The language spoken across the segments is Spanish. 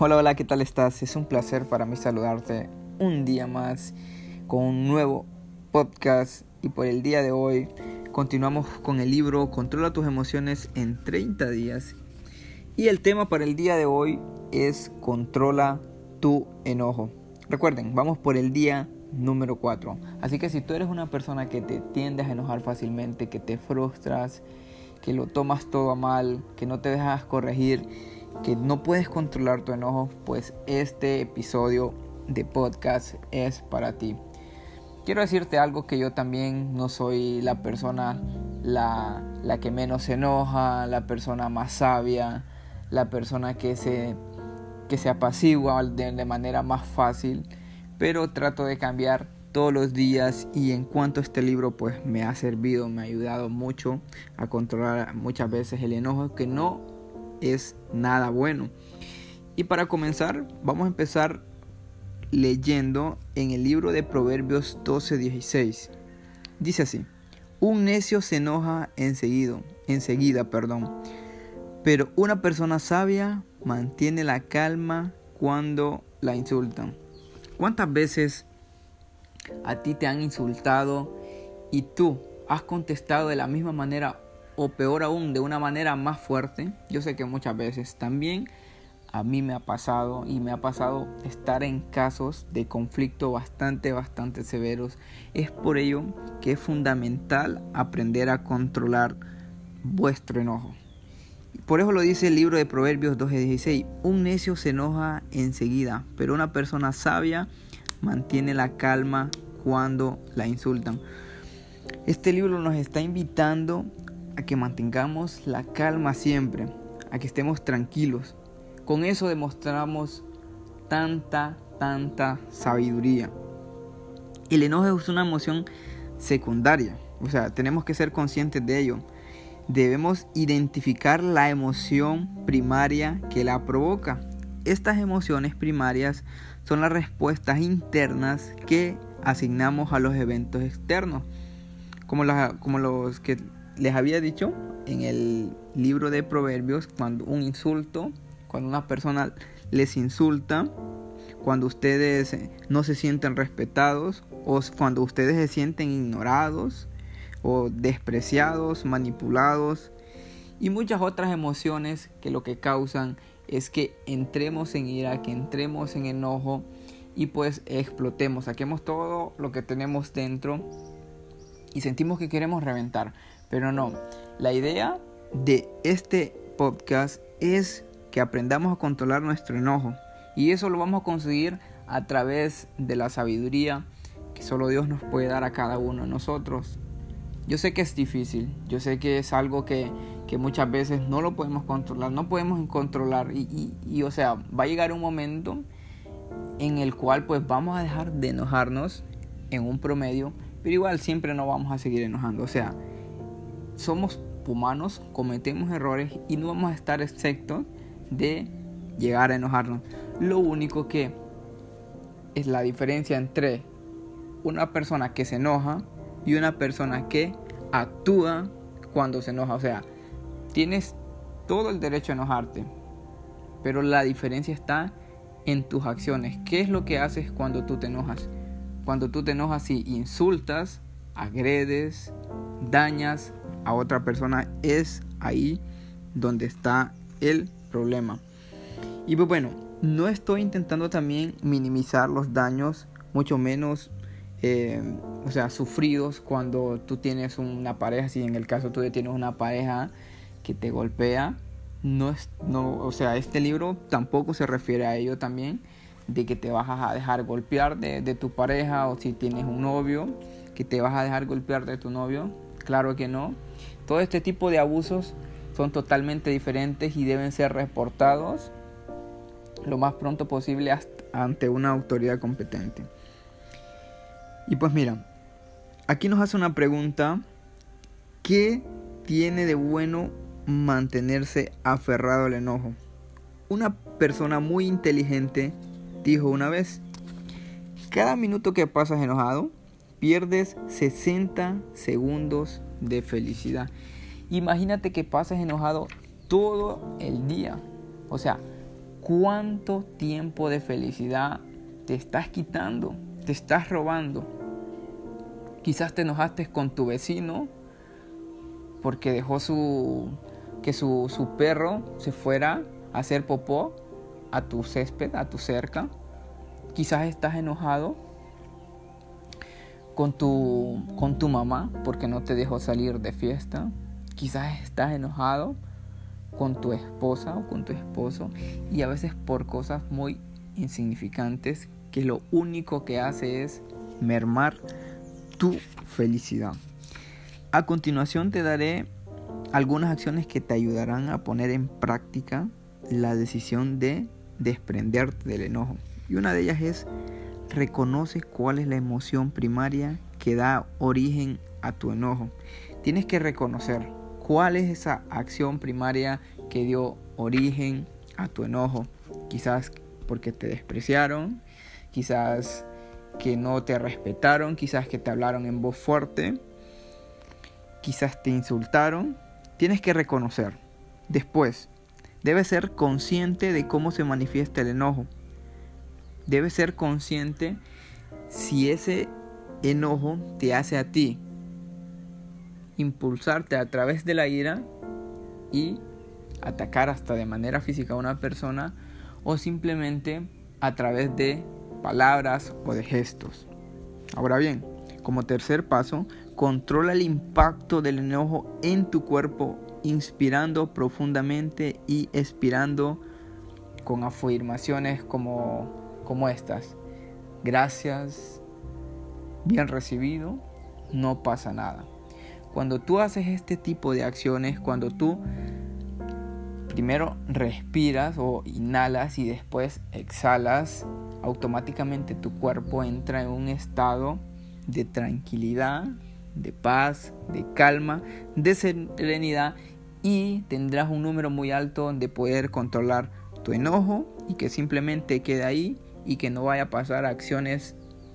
Hola, hola, ¿qué tal estás? Es un placer para mí saludarte un día más con un nuevo podcast y por el día de hoy continuamos con el libro Controla tus emociones en 30 días y el tema para el día de hoy es Controla tu enojo. Recuerden, vamos por el día número 4. Así que si tú eres una persona que te tiendes a enojar fácilmente, que te frustras, que lo tomas todo a mal, que no te dejas corregir, que no puedes controlar tu enojo, pues este episodio de podcast es para ti. Quiero decirte algo que yo también no soy la persona la, la que menos se enoja, la persona más sabia, la persona que se, que se apacigua de, de manera más fácil, pero trato de cambiar todos los días y en cuanto a este libro pues me ha servido, me ha ayudado mucho a controlar muchas veces el enojo que no es nada bueno. Y para comenzar vamos a empezar leyendo en el libro de Proverbios 12:16. Dice así: Un necio se enoja enseguida, enseguida, perdón. Pero una persona sabia mantiene la calma cuando la insultan. ¿Cuántas veces a ti te han insultado y tú has contestado de la misma manera o peor aún de una manera más fuerte. Yo sé que muchas veces también a mí me ha pasado y me ha pasado estar en casos de conflicto bastante, bastante severos. Es por ello que es fundamental aprender a controlar vuestro enojo. Por eso lo dice el libro de Proverbios 12:16. Un necio se enoja enseguida, pero una persona sabia mantiene la calma cuando la insultan. Este libro nos está invitando a que mantengamos la calma siempre, a que estemos tranquilos. Con eso demostramos tanta, tanta sabiduría. El enojo es una emoción secundaria, o sea, tenemos que ser conscientes de ello. Debemos identificar la emoción primaria que la provoca. Estas emociones primarias son las respuestas internas que asignamos a los eventos externos, como, como los que les había dicho en el libro de Proverbios, cuando un insulto, cuando una persona les insulta, cuando ustedes no se sienten respetados o cuando ustedes se sienten ignorados o despreciados, manipulados y muchas otras emociones que lo que causan es que entremos en ira, que entremos en enojo y pues explotemos, saquemos todo lo que tenemos dentro y sentimos que queremos reventar. Pero no, la idea de este podcast es que aprendamos a controlar nuestro enojo. Y eso lo vamos a conseguir a través de la sabiduría que solo Dios nos puede dar a cada uno de nosotros. Yo sé que es difícil, yo sé que es algo que, muchas veces no lo podemos controlar, no podemos controlar. Y, y, o sea, va a llegar un momento en el cual pues vamos a dejar de enojarnos en un promedio, pero igual siempre no vamos a seguir enojando, o sea, somos humanos, cometemos errores y no vamos a estar exceptos de llegar a enojarnos. Lo único que es la diferencia entre una persona que se enoja y una persona que actúa cuando se enoja. O sea, tienes todo el derecho a enojarte, pero la diferencia está en tus acciones. ¿Qué es lo que haces cuando tú te enojas? Cuando tú te enojas y insultas, agredes, dañas, a otra persona, es ahí donde está el problema. Y pues bueno, no estoy intentando también minimizar los daños, mucho menos, eh, o sea, sufridos cuando tú tienes una pareja, si en el caso tú tienes una pareja que te golpea, no es, no, o sea, este libro tampoco se refiere a ello también, de que te vas a dejar golpear de, de tu pareja o si tienes un novio, que te vas a dejar golpear de tu novio, claro que no, todo este tipo de abusos son totalmente diferentes y deben ser reportados lo más pronto posible ante una autoridad competente. Y pues mira, aquí nos hace una pregunta, ¿qué tiene de bueno mantenerse aferrado al enojo? Una persona muy inteligente dijo una vez, cada minuto que pasas enojado, pierdes 60 segundos de felicidad. Imagínate que pases enojado todo el día. O sea, ¿Cuánto tiempo de felicidad te estás quitando? Te estás robando. Quizás te enojaste con tu vecino porque dejó su que su, su perro se fuera a hacer popó a tu césped, a tu cerca. Quizás estás enojado con tu, con tu mamá porque no te dejó salir de fiesta. Quizás estás enojado con tu esposa o con tu esposo y a veces por cosas muy insignificantes que lo único que hace es mermar tu felicidad. A continuación te daré algunas acciones que te ayudarán a poner en práctica la decisión de desprenderte del enojo. Y una de ellas es reconoce cuál es la emoción primaria que da origen a tu enojo. Tienes que reconocer cuál es esa acción primaria que dio origen a tu enojo. Quizás porque te despreciaron, quizás que no te respetaron, quizás que te hablaron en voz fuerte, quizás te insultaron. Tienes que reconocer. Después, debes ser consciente de cómo se manifiesta el enojo. Debes ser consciente si ese enojo te hace a ti impulsarte a través de la ira y atacar hasta de manera física a una persona o simplemente a través de palabras o de gestos. Ahora bien, como tercer paso, controla el impacto del enojo en tu cuerpo, inspirando profundamente y expirando con afirmaciones como, como estas. Gracias, bien recibido, no pasa nada. Cuando tú haces este tipo de acciones, cuando tú primero respiras o inhalas y después exhalas, automáticamente tu cuerpo entra en un estado de tranquilidad, de paz, de calma, de serenidad y tendrás un número muy alto de poder controlar tu enojo y que simplemente quede ahí y que no vaya a pasar a acciones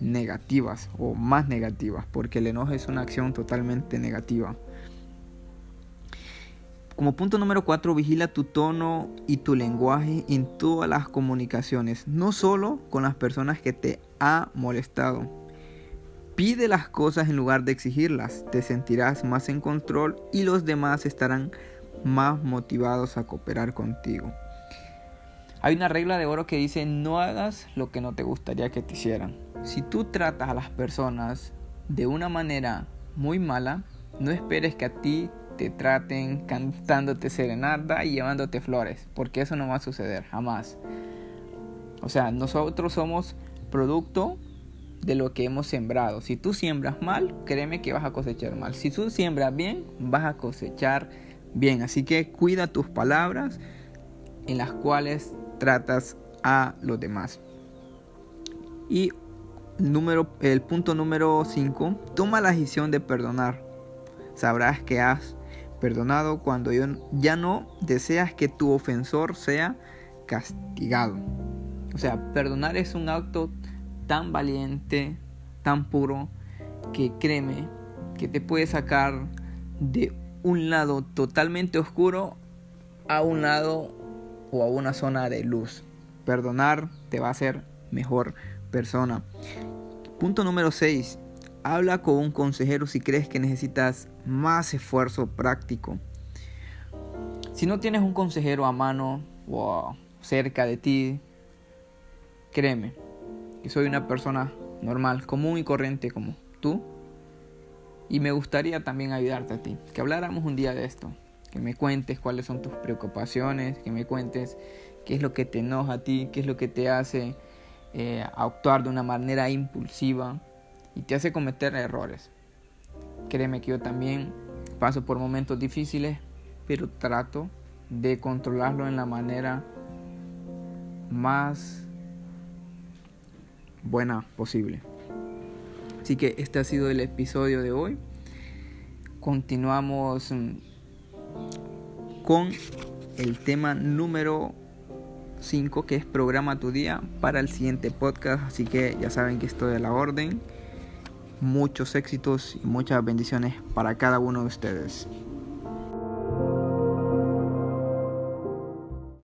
negativas o más negativas, porque el enojo es una acción totalmente negativa. Como punto número 4, vigila tu tono y tu lenguaje en todas las comunicaciones, no solo con las personas que te ha molestado. Pide las cosas en lugar de exigirlas, te sentirás más en control y los demás estarán más motivados a cooperar contigo. Hay una regla de oro que dice no hagas lo que no te gustaría que te hicieran. Si tú tratas a las personas de una manera muy mala, no esperes que a ti te traten cantándote serenata y llevándote flores, porque eso no va a suceder jamás. O sea, nosotros somos producto de lo que hemos sembrado. Si tú siembras mal, créeme que vas a cosechar mal. Si tú siembras bien, vas a cosechar bien. Así que cuida tus palabras en las cuales tratas a los demás. Y número, el punto número 5, toma la decisión de perdonar. Sabrás que has perdonado cuando ya no deseas que tu ofensor sea castigado. O sea, perdonar es un acto tan valiente, tan puro, que créeme que te puede sacar de un lado totalmente oscuro a un lado o a una zona de luz. Perdonar te va a hacer mejor persona. Punto número 6. Habla con un consejero si crees que necesitas más esfuerzo práctico. Si no tienes un consejero a mano o cerca de ti, créeme que soy una persona normal, común y corriente como tú. Y me gustaría también ayudarte a ti, que habláramos un día de esto, que me cuentes cuáles son tus preocupaciones, que me cuentes qué es lo que te enoja a ti, qué es lo que te hace eh, actuar de una manera impulsiva y te hace cometer errores. Créeme que yo también paso por momentos difíciles, pero trato de controlarlo en la manera más buena posible. Así que este ha sido el episodio de hoy. Continuamos mm, con el tema número 5 que es programa tu día para el siguiente podcast. Así que ya saben que estoy a la orden muchos éxitos y muchas bendiciones para cada uno de ustedes.